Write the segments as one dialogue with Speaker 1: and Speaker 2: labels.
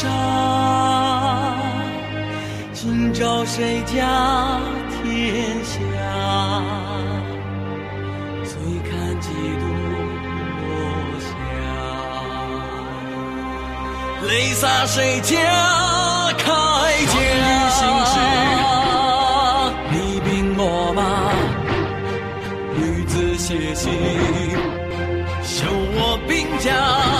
Speaker 1: 沙。今朝谁家天下？醉看几度落霞，泪洒谁家铠甲？你兵我马，女子写信，修我兵家。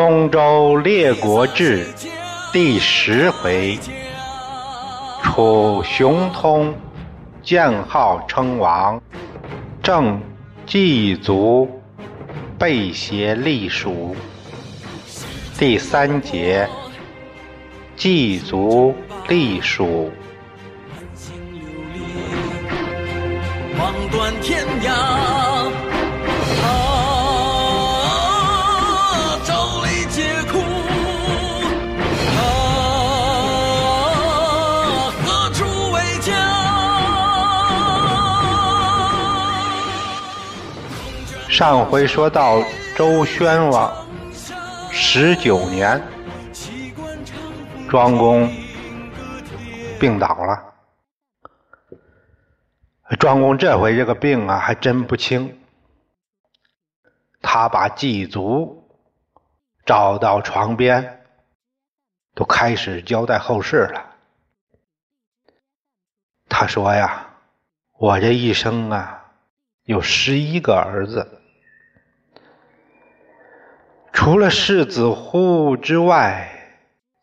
Speaker 2: 东周列国志第十回：楚雄通建号称王，郑季卒背挟隶属。第三节：季卒。隶属。望断天涯，上回说到周宣王十九年，庄公。病倒了，庄公这回这个病啊，还真不轻。他把祭祖找到床边，都开始交代后事了。他说呀：“我这一生啊，有十一个儿子，除了世子乎之外，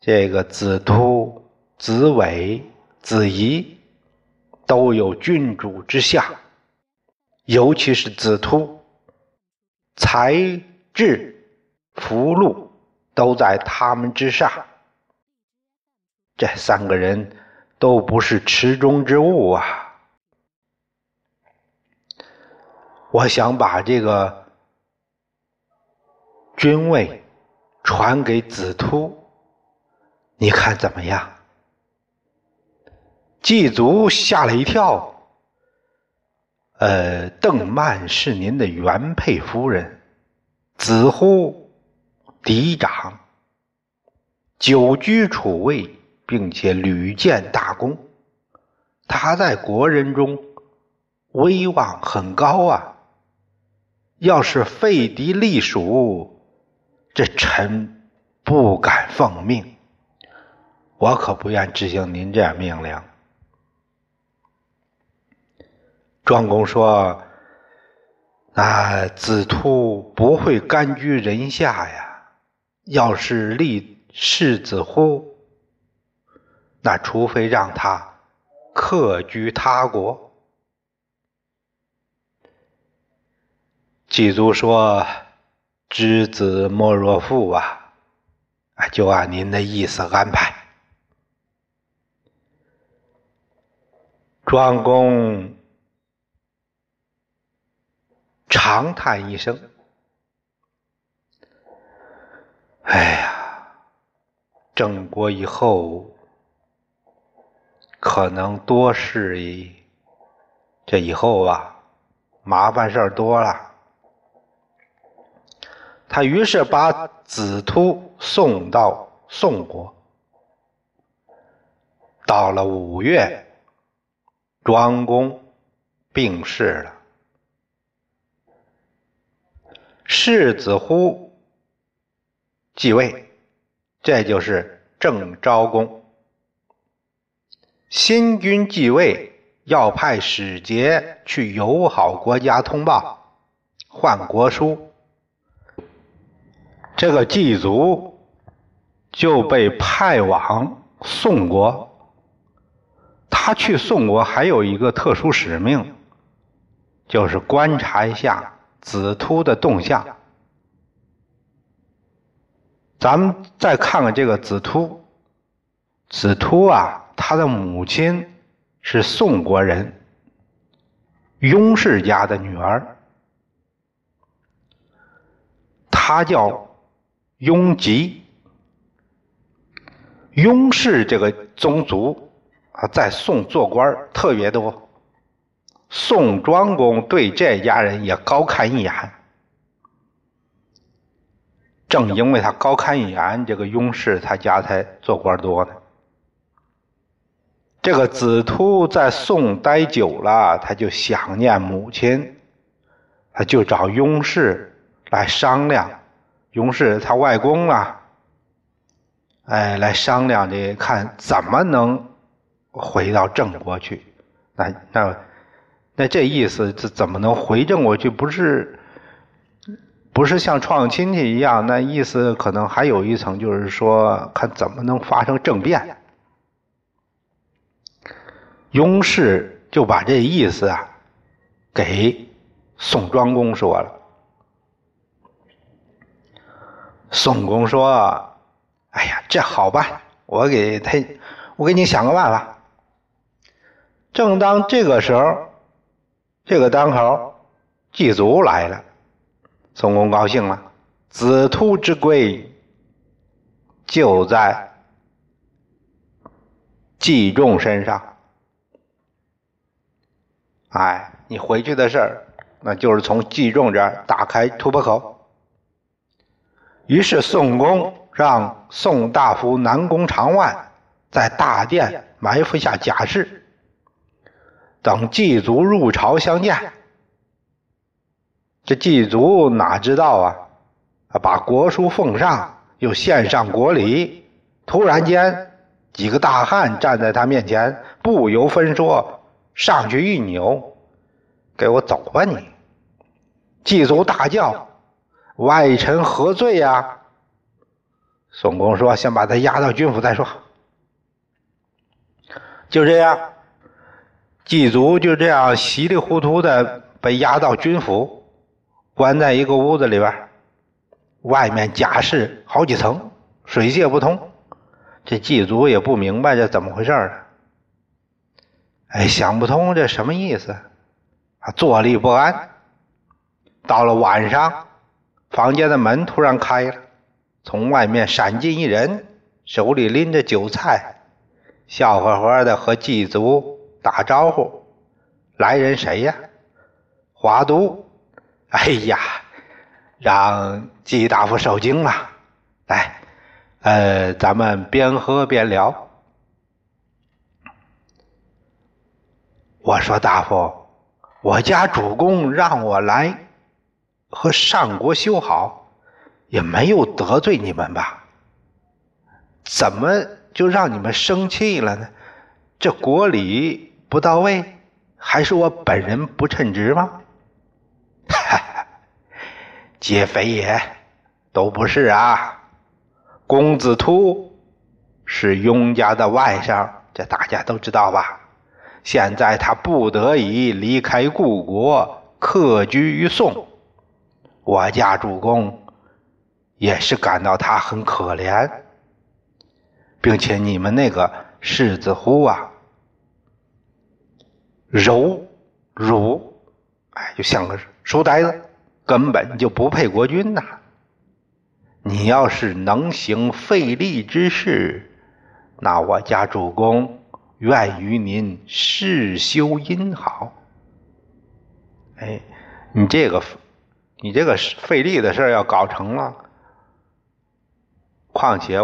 Speaker 2: 这个子突。”子伟、子仪都有郡主之下，尤其是子突，才智、福禄都在他们之上。这三个人都不是池中之物啊！我想把这个君位传给子突，你看怎么样？祭祖吓了一跳。呃，邓曼是您的原配夫人，子乎嫡长，久居楚位，并且屡建大功，他在国人中威望很高啊。要是废嫡立属，这臣不敢奉命，我可不愿执行您这样命令。庄公说：“那子突不会甘居人下呀。要是立世子乎，那除非让他客居他国。”季卒说：“知子莫若父啊，啊就按您的意思安排。”庄公。长叹一声：“哎呀，郑国以后可能多事宜，这以后啊，麻烦事儿多了。”他于是把子突送到宋国。到了五月，庄公病逝了。世子乎继位，这就是郑昭公。新君继位，要派使节去友好国家通报，换国书。这个祭祖就被派往宋国。他去宋国还有一个特殊使命，就是观察一下子突的动向。咱们再看看这个子突，子突啊，他的母亲是宋国人，雍氏家的女儿，他叫雍吉。雍氏这个宗族啊，在宋做官特别多，宋庄公对这家人也高看一眼。正因为他高看一眼，这个雍氏他家才做官多呢。这个子突在宋待久了，他就想念母亲，他就找雍氏来商量。雍氏他外公啊，哎，来商量的，看怎么能回到郑国去。那那那这意思，这怎么能回郑国去？不是？不是像创亲戚一样，那意思可能还有一层，就是说看怎么能发生政变。雍氏就把这意思啊给宋庄公说了。宋公说：“哎呀，这好办，我给他，我给你想个办法。”正当这个时候，这个当口，祭祖来了。宋公高兴了，子突之归就在季仲身上。哎，你回去的事儿，那就是从季仲这儿打开突破口。于是宋公让宋大夫南宫长万在大殿埋伏下甲士，等祭祖入朝相见。这祭祖哪知道啊？把国书奉上，又献上国礼。突然间，几个大汉站在他面前，不由分说，上去一扭：“给我走吧你！”祭祖大叫：“外臣何罪呀？”宋公说：“先把他押到军府再说。”就这样，祭祖就这样稀里糊涂的被押到军府。关在一个屋子里边，外面甲士好几层，水泄不通。这祭祖也不明白这怎么回事儿哎，想不通这什么意思，坐立不安。到了晚上，房间的门突然开了，从外面闪进一人，手里拎着酒菜，笑呵呵的和祭祖打招呼：“来人谁呀？”华都。哎呀，让季大夫受惊了。来，呃，咱们边喝边聊。我说大夫，我家主公让我来和上国修好，也没有得罪你们吧？怎么就让你们生气了呢？这国礼不到位，还是我本人不称职吗？哈哈皆非也，都不是啊。公子突是雍家的外甥，这大家都知道吧？现在他不得已离开故国，客居于宋。我家主公也是感到他很可怜，并且你们那个世子呼啊，柔儒，哎，就像个书呆子。根本就不配国君呐！你要是能行费力之事，那我家主公愿与您世修姻好。哎，你这个，你这个费力的事要搞成了，况且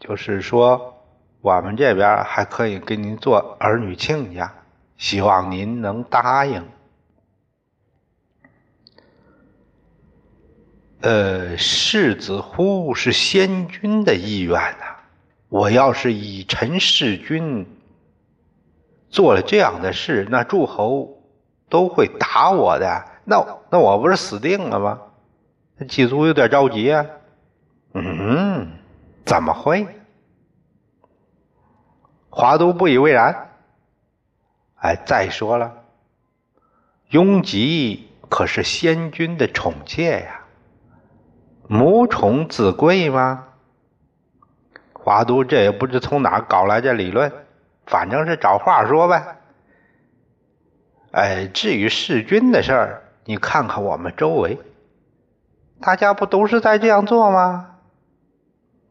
Speaker 2: 就是说，我们这边还可以给您做儿女亲家，希望您能答应。呃，世子乎是先君的意愿呐。我要是以臣弑君，做了这样的事，那诸侯都会打我的，那那我不是死定了吗？祭祖有点着急啊。嗯，怎么会？华都不以为然。哎，再说了，雍吉可是先君的宠妾呀，母宠子贵吗？华都这也不知从哪搞来这理论，反正是找话说呗。哎，至于弑君的事儿，你看看我们周围，大家不都是在这样做吗？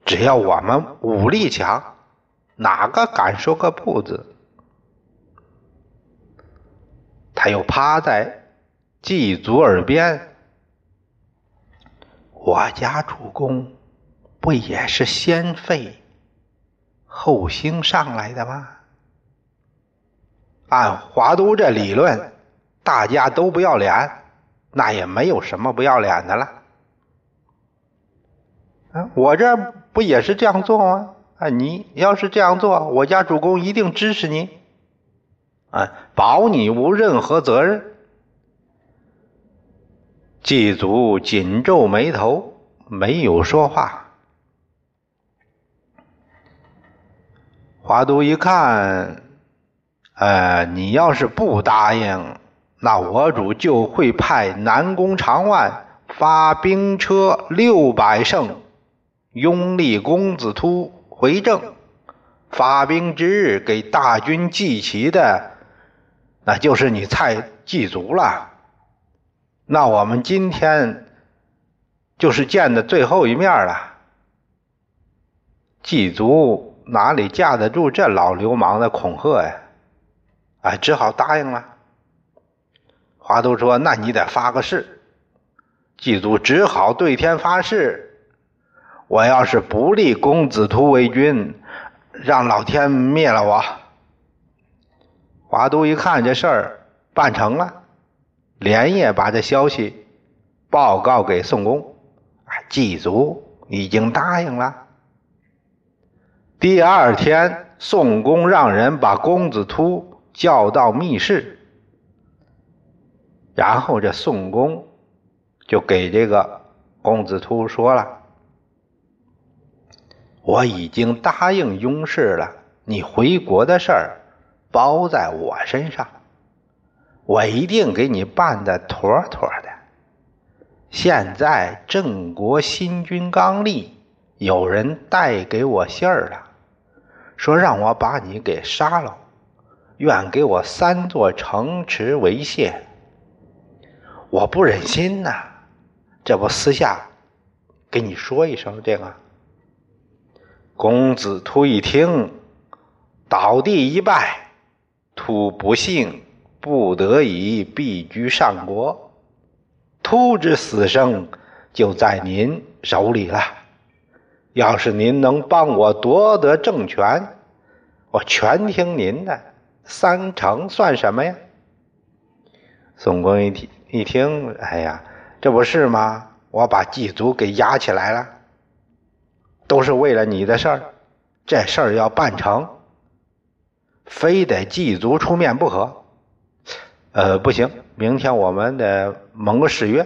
Speaker 2: 只要我们武力强，哪个敢说个不字？他又趴在祭祖耳边，我家主公不也是先废？后兴上来的吗？按华都这理论，大家都不要脸，那也没有什么不要脸的了。啊，我这不也是这样做吗？啊，你要是这样做，我家主公一定支持你，啊，保你无任何责任。祭祖紧皱眉头，没有说话。华都一看，呃，你要是不答应，那我主就会派南宫长万发兵车六百乘，拥立公子突回正。发兵之日给大军祭旗的，那就是你蔡祭祖了。那我们今天就是见的最后一面了，祭祖。哪里架得住这老流氓的恐吓呀？哎，只好答应了。华都说：“那你得发个誓。”祭祖只好对天发誓：“我要是不立公子图为君，让老天灭了我。”华都一看这事儿办成了，连夜把这消息报告给宋公：“啊，祭祖已经答应了。”第二天，宋公让人把公子突叫到密室，然后这宋公就给这个公子突说了：“我已经答应雍氏了，你回国的事儿包在我身上，我一定给你办的妥妥的。现在郑国新君刚立，有人带给我信儿了。”说让我把你给杀了，愿给我三座城池为谢。我不忍心呐，这不私下跟你说一声这个。公子突一听，倒地一拜，突不幸，不得已避居上国，突之死生就在您手里了。要是您能帮我夺得政权，我全听您的，三成算什么呀？宋公一听一听，哎呀，这不是吗？我把祭祖给压起来了，都是为了你的事儿，这事儿要办成，非得祭祖出面不可。呃，不行，明天我们得盟个誓约。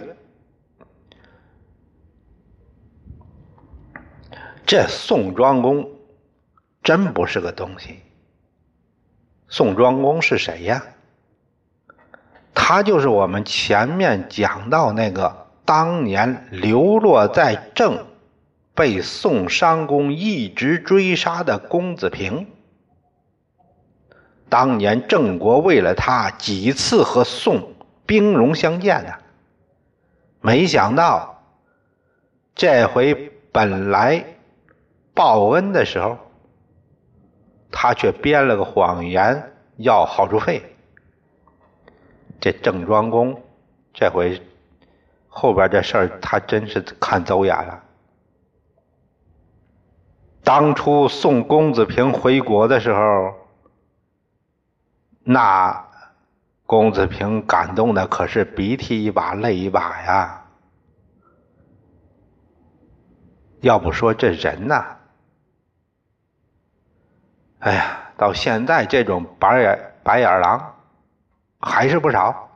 Speaker 2: 这宋庄公真不是个东西。宋庄公是谁呀？他就是我们前面讲到那个当年流落在郑，被宋商公一直追杀的公子平。当年郑国为了他几次和宋兵戎相见呢，没想到这回本来。报恩的时候，他却编了个谎言要好处费。这郑庄公这回后边这事儿，他真是看走眼了。当初送公子平回国的时候，那公子平感动的可是鼻涕一把泪一把呀。要不说这人呐。哎呀，到现在这种白眼白眼狼还是不少。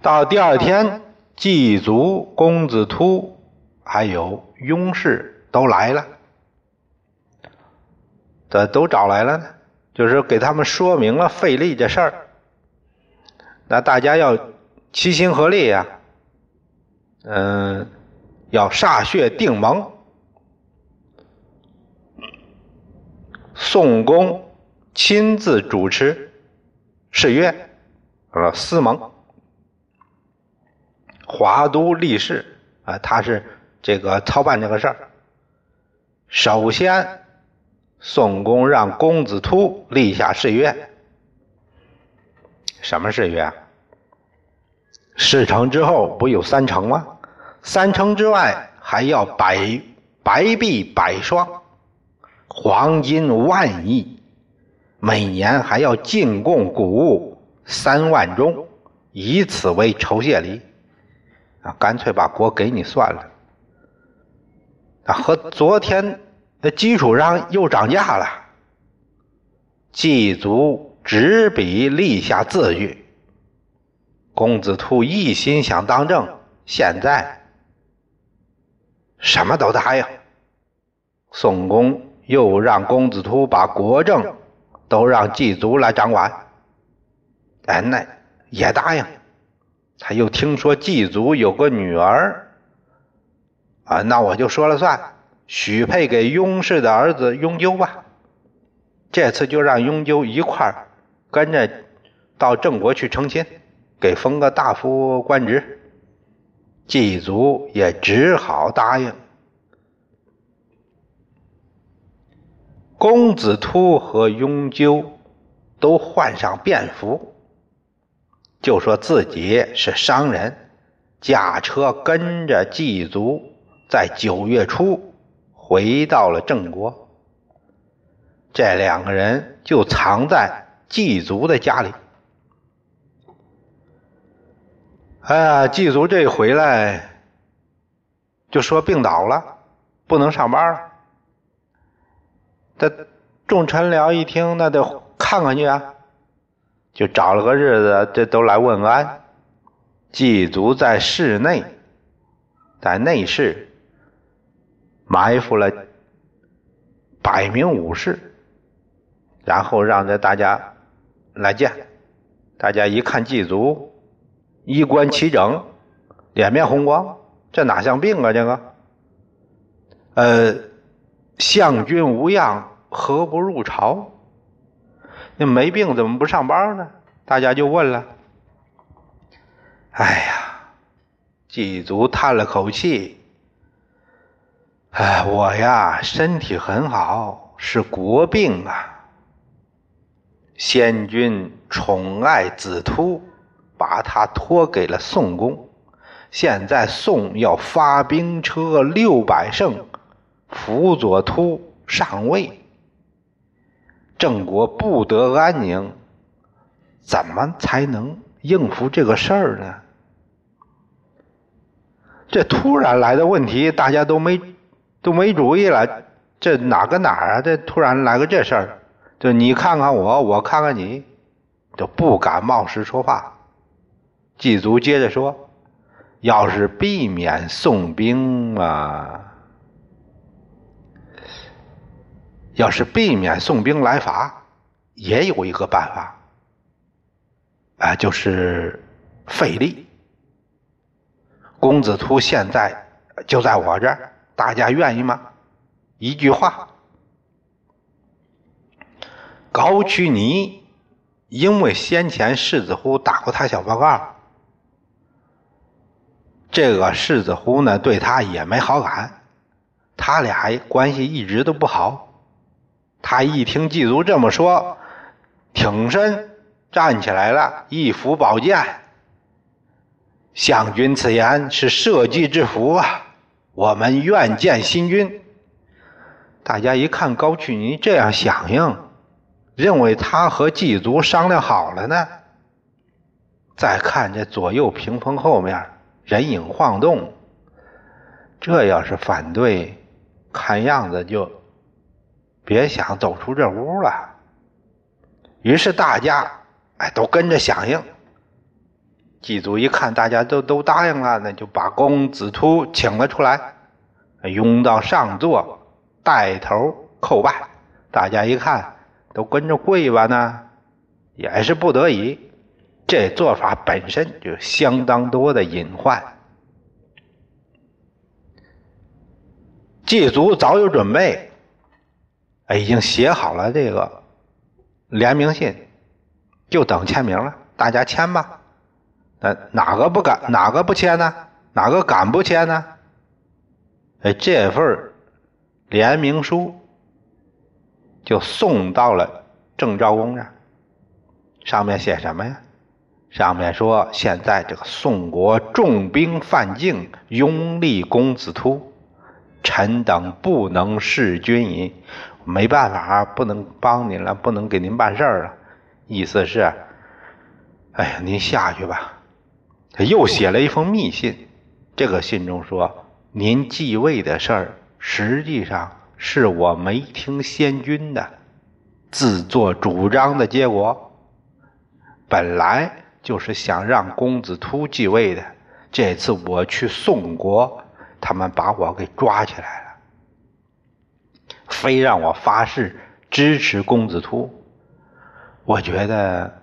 Speaker 2: 到第二天，祭祖公子突还有雍氏都来了，这都找来了呢，就是给他们说明了费力这事儿。那大家要齐心合力呀，嗯，要歃血定盟。宋公亲自主持誓约，呃，司盟。华都立誓啊，他是这个操办这个事儿。首先，宋公让公子突立下誓约。什么誓约？事成之后不有三成吗？三成之外还要百白璧百双。黄金万亿，每年还要进贡谷物三万钟，以此为酬谢礼。啊，干脆把国给你算了。啊，和昨天的基础上又涨价了。祭祖执笔立下字据。公子兔一心想当政，现在什么都答应。宋公。又让公子突把国政都让祭祖来掌管，哎，那也答应。他又听说祭祖有个女儿，啊，那我就说了算，许配给雍氏的儿子雍纠吧。这次就让雍纠一块儿跟着到郑国去成亲，给封个大夫官职。祭祖也只好答应。公子突和雍纠都换上便服，就说自己是商人，驾车跟着祭祖，在九月初回到了郑国。这两个人就藏在祭祖的家里。哎呀，祭祖这回来就说病倒了，不能上班了。这众臣僚一听，那得看看去啊，就找了个日子，这都来问安。祭祖在室内，在内室埋伏了百名武士，然后让这大家来见。大家一看祭祖衣冠齐整，脸面红光，这哪像病啊？这个，呃。相君无恙，何不入朝？那没病怎么不上班呢？大家就问了。哎呀，祭祖叹了口气：“哎，我呀，身体很好，是国病啊。先君宠爱子突，把他托给了宋公。现在宋要发兵车六百乘。”辅佐突上位，郑国不得安宁，怎么才能应付这个事儿呢？这突然来的问题，大家都没都没主意了。这哪个哪儿啊？这突然来个这事儿，就你看看我，我看看你，就不敢冒失说话。祭祖接着说：“要是避免送兵啊。”要是避免宋兵来伐，也有一个办法，啊，就是费力。公子突现在就在我这儿，大家愿意吗？一句话，高渠尼因为先前世子呼打过他小报告，这个世子呼呢对他也没好感，他俩关系一直都不好。他一听祭祖这么说，挺身站起来了，一扶宝剑。相君此言是社稷之福啊，我们愿见新君。大家一看高去尼这样响应，认为他和祭祖商量好了呢。再看这左右屏风后面人影晃动，这要是反对，看样子就。别想走出这屋了。于是大家哎都跟着响应。祭祖一看大家都都答应了，那就把公子突请了出来，拥到上座，带头叩拜。大家一看都跟着跪吧呢，也是不得已。这做法本身就相当多的隐患。祭祖早有准备，已经写好了这个联名信，就等签名了。大家签吧。那哪个不敢？哪个不签呢？哪个敢不签呢？哎，这份联名书就送到了郑昭公这儿，上面写什么呀？上面说，现在这个宋国重兵犯境，拥立公子突，臣等不能弑君矣。没办法，不能帮您了，不能给您办事了。意思是，哎呀，您下去吧。他又写了一封密信，这个信中说：“您继位的事儿，实际上是我没听先君的，自作主张的结果。本来。”就是想让公子突继位的。这次我去宋国，他们把我给抓起来了，非让我发誓支持公子突。我觉得，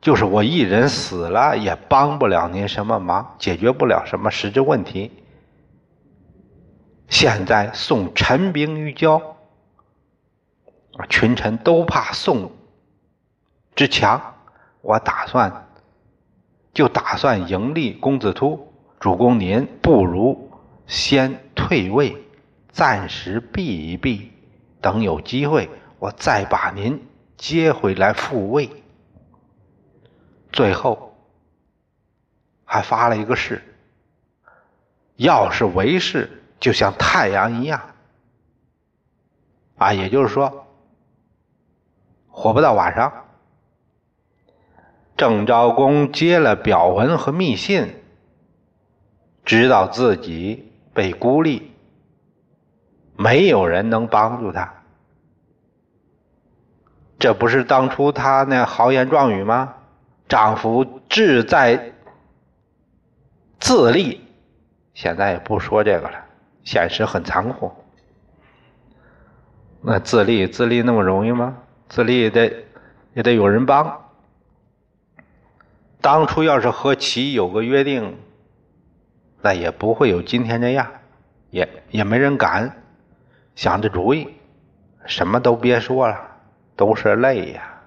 Speaker 2: 就是我一人死了，也帮不了您什么忙，解决不了什么实质问题。现在宋陈兵于交，群臣都怕宋之强，我打算。就打算迎立公子突，主公您不如先退位，暂时避一避，等有机会我再把您接回来复位。最后还发了一个誓：要是为氏，就像太阳一样，啊，也就是说，活不到晚上。郑昭公接了表文和密信，知道自己被孤立，没有人能帮助他。这不是当初他那豪言壮语吗？丈夫志在自立，现在也不说这个了。现实很残酷。那自立自立那么容易吗？自立得也得有人帮。当初要是和齐有个约定，那也不会有今天这样，也也没人敢想着主意，什么都别说了，都是泪呀。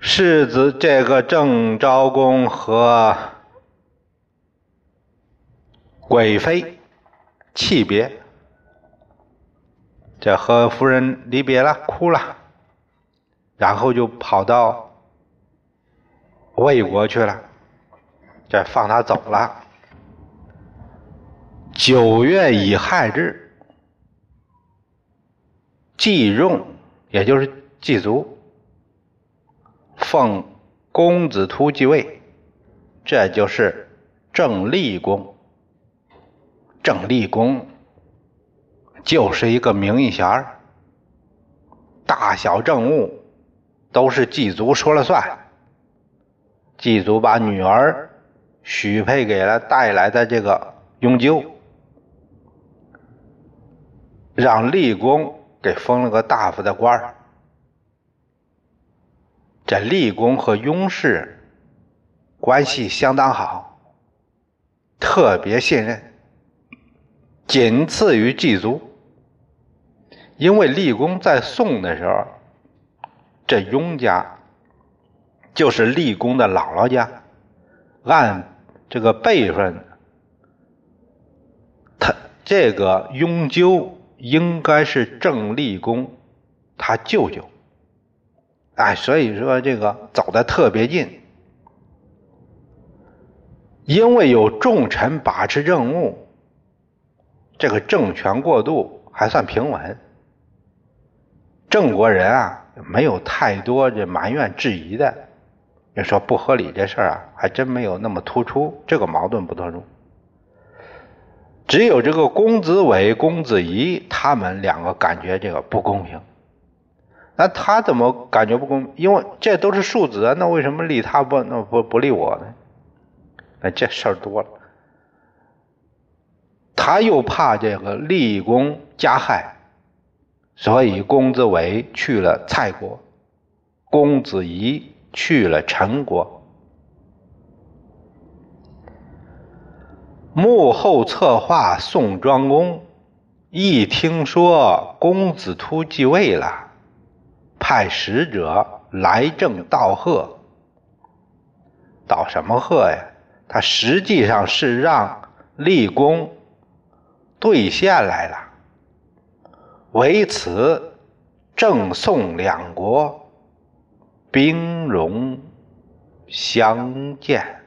Speaker 2: 世子这个郑昭公和贵妃气别，这和夫人离别了，哭了，然后就跑到。魏国去了，这放他走了。九月乙亥日，季用，也就是季族，奉公子突继位，这就是郑立公。郑立公就是一个名义贤大小政务都是季族说了算。祭祖把女儿许配给了带来的这个雍纠，让立功给封了个大夫的官儿。这立功和雍氏关系相当好，特别信任，仅次于祭祖。因为立功在宋的时候，这雍家。就是立功的姥姥家，按这个辈分，他这个雍纠应该是郑立功他舅舅，哎，所以说这个走的特别近，因为有重臣把持政务，这个政权过渡还算平稳，郑国人啊没有太多这埋怨质疑的。你说不合理这事儿啊，还真没有那么突出，这个矛盾不突出。只有这个公子伟、公子仪他们两个感觉这个不公平。那他怎么感觉不公平？因为这都是庶子啊，那为什么立他不那不不立我呢？那这事儿多了。他又怕这个立功加害，所以公子伟去了蔡国，公子仪去了陈国。幕后策划宋庄公一听说公子突继位了。派使者来郑道贺，道什么贺呀？他实际上是让立功兑现来了，为此郑宋两国兵戎相见。